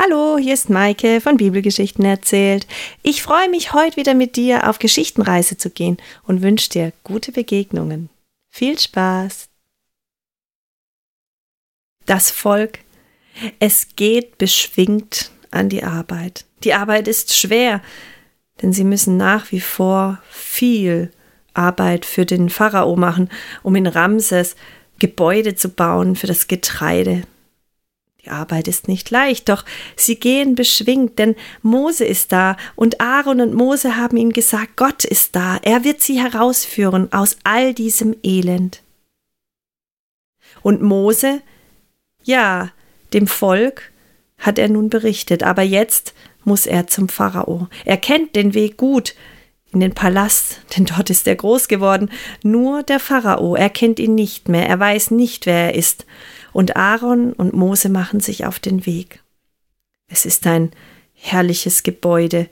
Hallo, hier ist Maike von Bibelgeschichten erzählt. Ich freue mich, heute wieder mit dir auf Geschichtenreise zu gehen und wünsche dir gute Begegnungen. Viel Spaß! Das Volk, es geht beschwingt an die Arbeit. Die Arbeit ist schwer, denn sie müssen nach wie vor viel Arbeit für den Pharao machen, um in Ramses Gebäude zu bauen für das Getreide, die Arbeit ist nicht leicht, doch sie gehen beschwingt, denn Mose ist da und Aaron und Mose haben ihm gesagt, Gott ist da, er wird sie herausführen aus all diesem Elend. Und Mose, ja, dem Volk hat er nun berichtet, aber jetzt muss er zum Pharao. Er kennt den Weg gut in den Palast, denn dort ist er groß geworden. Nur der Pharao, er kennt ihn nicht mehr, er weiß nicht, wer er ist und Aaron und Mose machen sich auf den Weg. Es ist ein herrliches Gebäude,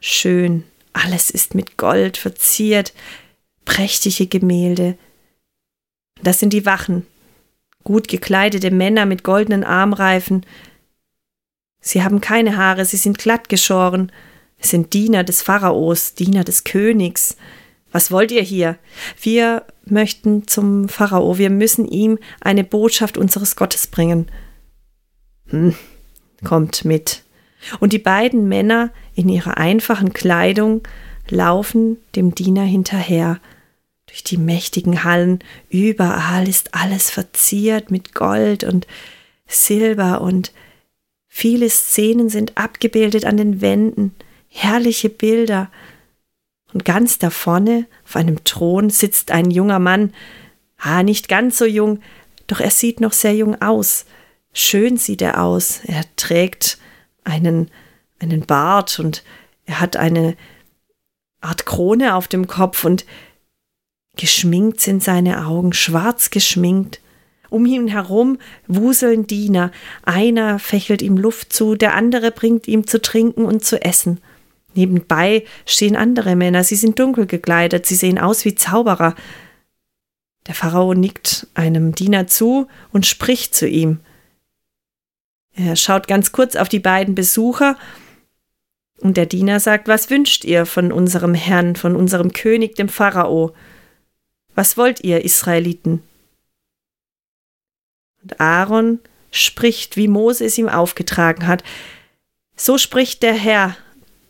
schön, alles ist mit Gold verziert, prächtige Gemälde. Das sind die Wachen, gut gekleidete Männer mit goldenen Armreifen. Sie haben keine Haare, sie sind glatt geschoren, es sind Diener des Pharaos, Diener des Königs. Was wollt ihr hier? Wir möchten zum Pharao, wir müssen ihm eine Botschaft unseres Gottes bringen. Hm, kommt mit. Und die beiden Männer in ihrer einfachen Kleidung laufen dem Diener hinterher. Durch die mächtigen Hallen, überall ist alles verziert mit Gold und Silber und viele Szenen sind abgebildet an den Wänden, herrliche Bilder, und ganz da vorne auf einem Thron sitzt ein junger Mann, ah, nicht ganz so jung, doch er sieht noch sehr jung aus. Schön sieht er aus. Er trägt einen, einen Bart und er hat eine Art Krone auf dem Kopf und geschminkt sind seine Augen, schwarz geschminkt. Um ihn herum wuseln Diener. Einer fächelt ihm Luft zu, der andere bringt ihm zu trinken und zu essen. Nebenbei stehen andere Männer, sie sind dunkel gekleidet, sie sehen aus wie Zauberer. Der Pharao nickt einem Diener zu und spricht zu ihm. Er schaut ganz kurz auf die beiden Besucher und der Diener sagt, was wünscht ihr von unserem Herrn, von unserem König, dem Pharao? Was wollt ihr, Israeliten? Und Aaron spricht, wie Mose es ihm aufgetragen hat. So spricht der Herr,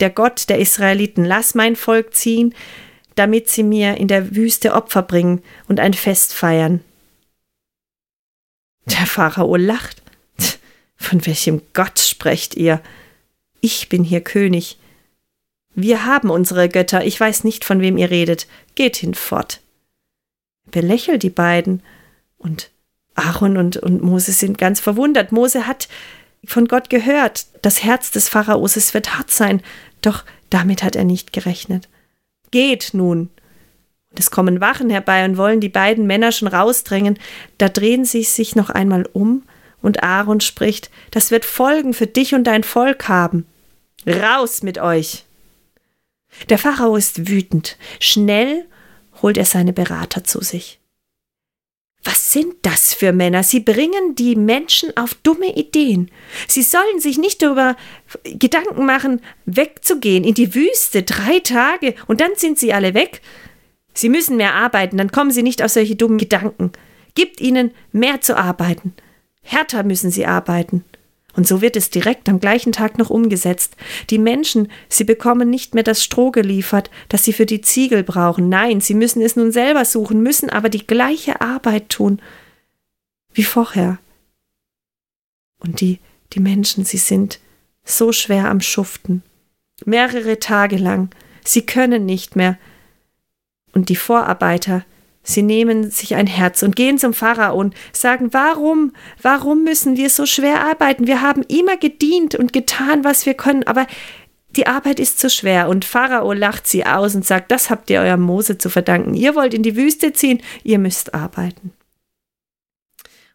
der Gott der Israeliten, lass mein Volk ziehen, damit sie mir in der Wüste Opfer bringen und ein Fest feiern. Der Pharao lacht. Von welchem Gott sprecht ihr? Ich bin hier König. Wir haben unsere Götter, ich weiß nicht, von wem ihr redet. Geht hinfort. Belächelt die beiden. Und Aaron und, und Mose sind ganz verwundert. Mose hat von Gott gehört. Das Herz des Pharaos, wird hart sein. Doch damit hat er nicht gerechnet. Geht nun! Und es kommen Wachen herbei und wollen die beiden Männer schon rausdrängen. Da drehen sie sich noch einmal um und Aaron spricht: Das wird Folgen für dich und dein Volk haben. Raus mit euch! Der Pharao ist wütend. Schnell holt er seine Berater zu sich. Was sind das für Männer? Sie bringen die Menschen auf dumme Ideen. Sie sollen sich nicht darüber Gedanken machen, wegzugehen in die Wüste drei Tage und dann sind sie alle weg. Sie müssen mehr arbeiten, dann kommen sie nicht auf solche dummen Gedanken. Gibt ihnen mehr zu arbeiten. Härter müssen sie arbeiten. Und so wird es direkt am gleichen Tag noch umgesetzt. Die Menschen, sie bekommen nicht mehr das Stroh geliefert, das sie für die Ziegel brauchen. Nein, sie müssen es nun selber suchen, müssen aber die gleiche Arbeit tun wie vorher. Und die, die Menschen, sie sind so schwer am Schuften. Mehrere Tage lang. Sie können nicht mehr. Und die Vorarbeiter, Sie nehmen sich ein Herz und gehen zum Pharao und sagen, warum, warum müssen wir so schwer arbeiten? Wir haben immer gedient und getan, was wir können, aber die Arbeit ist zu schwer. Und Pharao lacht sie aus und sagt, das habt ihr eurem Mose zu verdanken. Ihr wollt in die Wüste ziehen, ihr müsst arbeiten.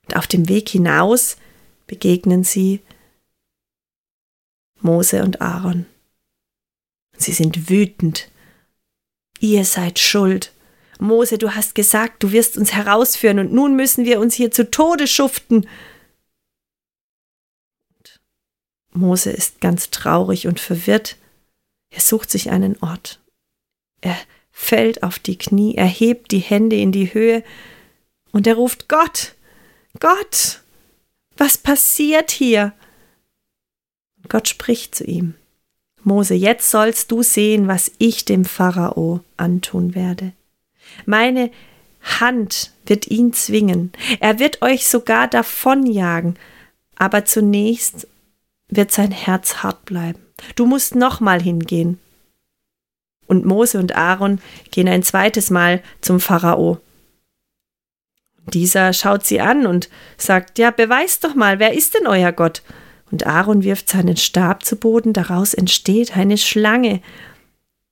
Und auf dem Weg hinaus begegnen sie Mose und Aaron. Sie sind wütend. Ihr seid schuld. Mose, du hast gesagt, du wirst uns herausführen und nun müssen wir uns hier zu Tode schuften. Und Mose ist ganz traurig und verwirrt. Er sucht sich einen Ort. Er fällt auf die Knie, er hebt die Hände in die Höhe und er ruft Gott, Gott, was passiert hier? Gott spricht zu ihm. Mose, jetzt sollst du sehen, was ich dem Pharao antun werde. Meine Hand wird ihn zwingen. Er wird euch sogar davonjagen. Aber zunächst wird sein Herz hart bleiben. Du musst nochmal hingehen. Und Mose und Aaron gehen ein zweites Mal zum Pharao. Dieser schaut sie an und sagt, ja, beweist doch mal, wer ist denn euer Gott? Und Aaron wirft seinen Stab zu Boden, daraus entsteht eine Schlange.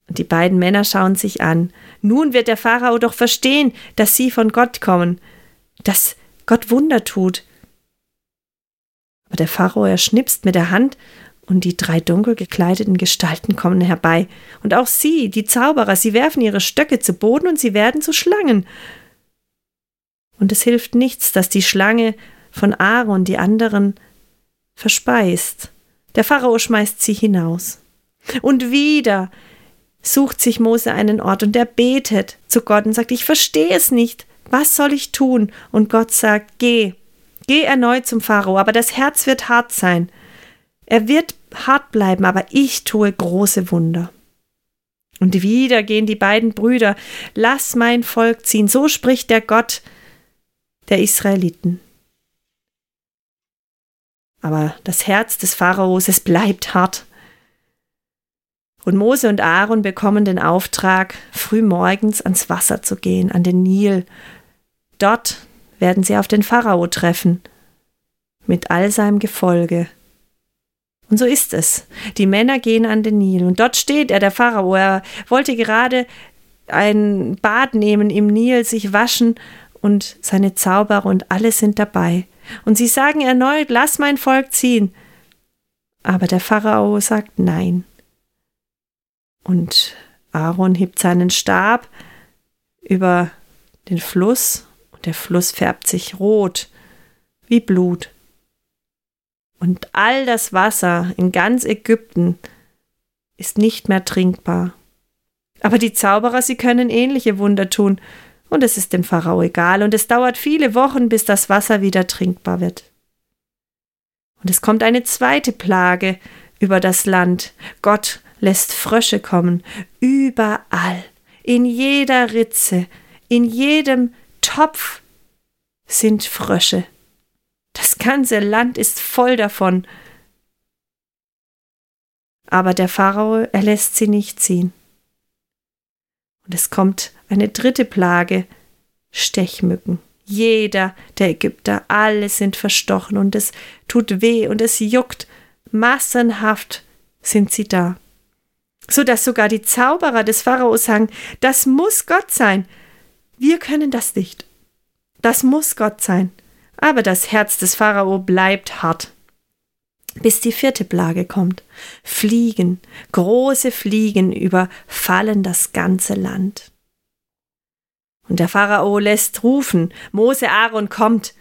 Und die beiden Männer schauen sich an. Nun wird der Pharao doch verstehen, dass sie von Gott kommen, dass Gott Wunder tut. Aber der Pharao, er schnipst mit der Hand und die drei dunkel gekleideten Gestalten kommen herbei. Und auch sie, die Zauberer, sie werfen ihre Stöcke zu Boden und sie werden zu Schlangen. Und es hilft nichts, dass die Schlange von Aaron die anderen verspeist. Der Pharao schmeißt sie hinaus. Und wieder sucht sich Mose einen Ort und er betet zu Gott und sagt, ich verstehe es nicht. Was soll ich tun? Und Gott sagt, geh, geh erneut zum Pharao, aber das Herz wird hart sein. Er wird hart bleiben, aber ich tue große Wunder. Und wieder gehen die beiden Brüder, lass mein Volk ziehen, so spricht der Gott der Israeliten. Aber das Herz des Pharaos, es bleibt hart. Und Mose und Aaron bekommen den Auftrag, früh morgens ans Wasser zu gehen, an den Nil. Dort werden sie auf den Pharao treffen, mit all seinem Gefolge. Und so ist es. Die Männer gehen an den Nil und dort steht er, der Pharao. Er wollte gerade ein Bad nehmen im Nil, sich waschen und seine Zauberer und alle sind dabei. Und sie sagen erneut, lass mein Volk ziehen. Aber der Pharao sagt nein. Und Aaron hebt seinen Stab über den Fluss und der Fluss färbt sich rot wie Blut. Und all das Wasser in ganz Ägypten ist nicht mehr trinkbar. Aber die Zauberer, sie können ähnliche Wunder tun, und es ist dem Pharao egal, und es dauert viele Wochen, bis das Wasser wieder trinkbar wird. Und es kommt eine zweite Plage über das Land. Gott lässt Frösche kommen, überall, in jeder Ritze, in jedem Topf sind Frösche. Das ganze Land ist voll davon. Aber der Pharao, er lässt sie nicht ziehen. Und es kommt eine dritte Plage, Stechmücken. Jeder der Ägypter, alle sind verstochen und es tut weh und es juckt. Massenhaft sind sie da so dass sogar die Zauberer des Pharaos sagen, das muss Gott sein. Wir können das nicht. Das muss Gott sein. Aber das Herz des Pharao bleibt hart. Bis die vierte Plage kommt. Fliegen, große Fliegen überfallen das ganze Land. Und der Pharao lässt rufen, Mose Aaron kommt.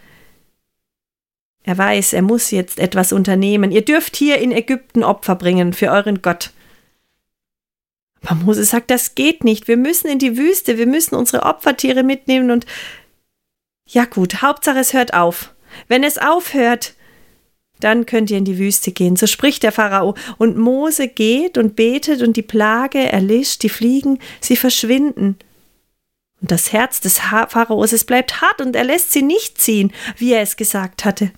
Er weiß, er muss jetzt etwas unternehmen. Ihr dürft hier in Ägypten Opfer bringen für euren Gott. Aber Mose sagt, das geht nicht. Wir müssen in die Wüste, wir müssen unsere Opfertiere mitnehmen und ja gut, Hauptsache es hört auf. Wenn es aufhört, dann könnt ihr in die Wüste gehen. So spricht der Pharao. Und Mose geht und betet und die Plage erlischt, die Fliegen, sie verschwinden. Und das Herz des Pharaos, es bleibt hart und er lässt sie nicht ziehen, wie er es gesagt hatte.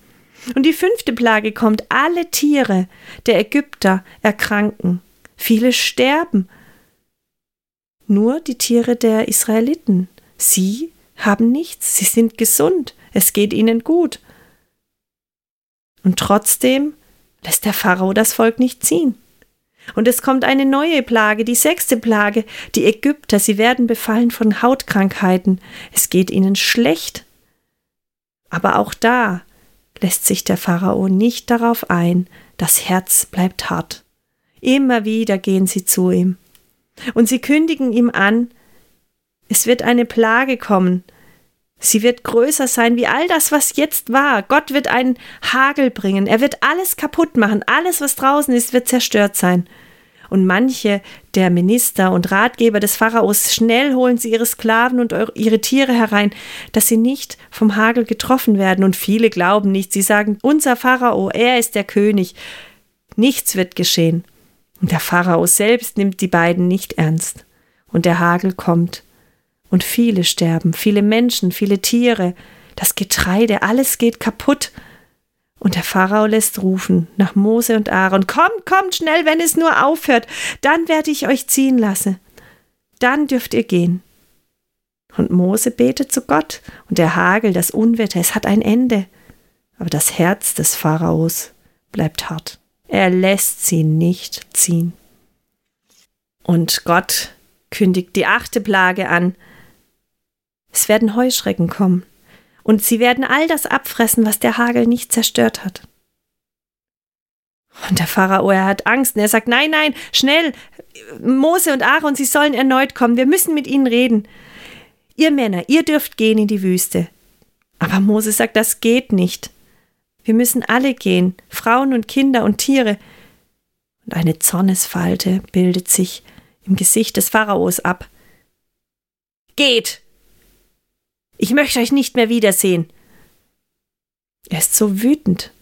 Und die fünfte Plage kommt, alle Tiere der Ägypter erkranken. Viele sterben nur die Tiere der Israeliten. Sie haben nichts, sie sind gesund, es geht ihnen gut. Und trotzdem lässt der Pharao das Volk nicht ziehen. Und es kommt eine neue Plage, die sechste Plage. Die Ägypter, sie werden befallen von Hautkrankheiten. Es geht ihnen schlecht. Aber auch da lässt sich der Pharao nicht darauf ein. Das Herz bleibt hart. Immer wieder gehen sie zu ihm. Und sie kündigen ihm an, es wird eine Plage kommen, Sie wird größer sein wie all das, was jetzt war. Gott wird einen Hagel bringen. Er wird alles kaputt machen. Alles, was draußen ist, wird zerstört sein. Und manche der Minister und Ratgeber des Pharaos, schnell holen sie ihre Sklaven und ihre Tiere herein, dass sie nicht vom Hagel getroffen werden. Und viele glauben nicht. Sie sagen, unser Pharao, er ist der König. Nichts wird geschehen. Und der Pharao selbst nimmt die beiden nicht ernst. Und der Hagel kommt und viele sterben, viele Menschen, viele Tiere, das Getreide, alles geht kaputt. Und der Pharao lässt rufen nach Mose und Aaron: Kommt, kommt schnell, wenn es nur aufhört, dann werde ich euch ziehen lassen. Dann dürft ihr gehen. Und Mose betet zu Gott, und der Hagel, das Unwetter, es hat ein Ende. Aber das Herz des Pharaos bleibt hart. Er lässt sie nicht ziehen. Und Gott kündigt die achte Plage an, es werden Heuschrecken kommen, und sie werden all das abfressen, was der Hagel nicht zerstört hat. Und der Pharao, er hat Angst und er sagt, nein, nein, schnell, Mose und Aaron, sie sollen erneut kommen, wir müssen mit ihnen reden. Ihr Männer, ihr dürft gehen in die Wüste. Aber Mose sagt, das geht nicht. Wir müssen alle gehen, Frauen und Kinder und Tiere. Und eine Zornesfalte bildet sich im Gesicht des Pharaos ab. Geht, ich möchte euch nicht mehr wiedersehen. Er ist so wütend.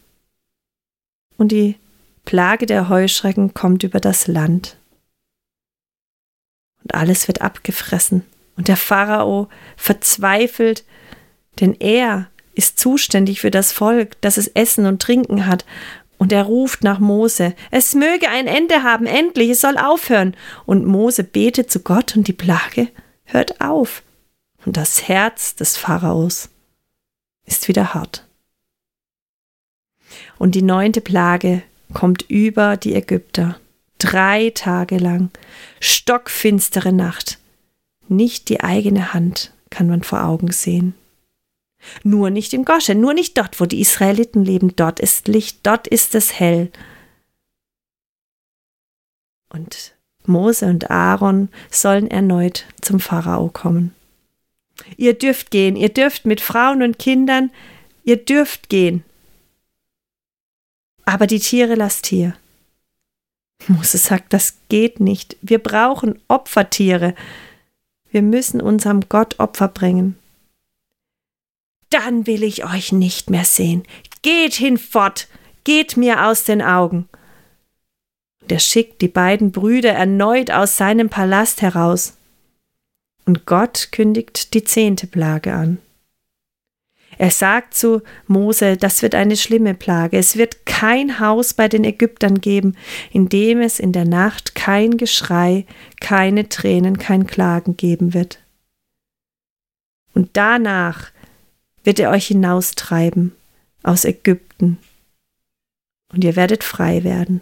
Und die Plage der Heuschrecken kommt über das Land. Und alles wird abgefressen. Und der Pharao verzweifelt, denn er ist zuständig für das Volk, dass es Essen und Trinken hat. Und er ruft nach Mose, es möge ein Ende haben, endlich, es soll aufhören. Und Mose betet zu Gott und die Plage hört auf und das Herz des Pharaos ist wieder hart. Und die neunte Plage kommt über die Ägypter. Drei Tage lang, stockfinstere Nacht. Nicht die eigene Hand kann man vor Augen sehen. Nur nicht im Goshen, nur nicht dort, wo die Israeliten leben. Dort ist Licht, dort ist es hell. Und Mose und Aaron sollen erneut zum Pharao kommen. Ihr dürft gehen, ihr dürft mit Frauen und Kindern, ihr dürft gehen. Aber die Tiere lasst hier. Mose sagt, das geht nicht. Wir brauchen Opfertiere. Wir müssen unserem Gott Opfer bringen. Dann will ich euch nicht mehr sehen. Geht hinfort, geht mir aus den Augen. Und er schickt die beiden Brüder erneut aus seinem Palast heraus. Und Gott kündigt die zehnte Plage an. Er sagt zu Mose, das wird eine schlimme Plage. Es wird kein Haus bei den Ägyptern geben, in dem es in der Nacht kein Geschrei, keine Tränen, kein Klagen geben wird. Und danach wird er euch hinaustreiben aus Ägypten, und ihr werdet frei werden.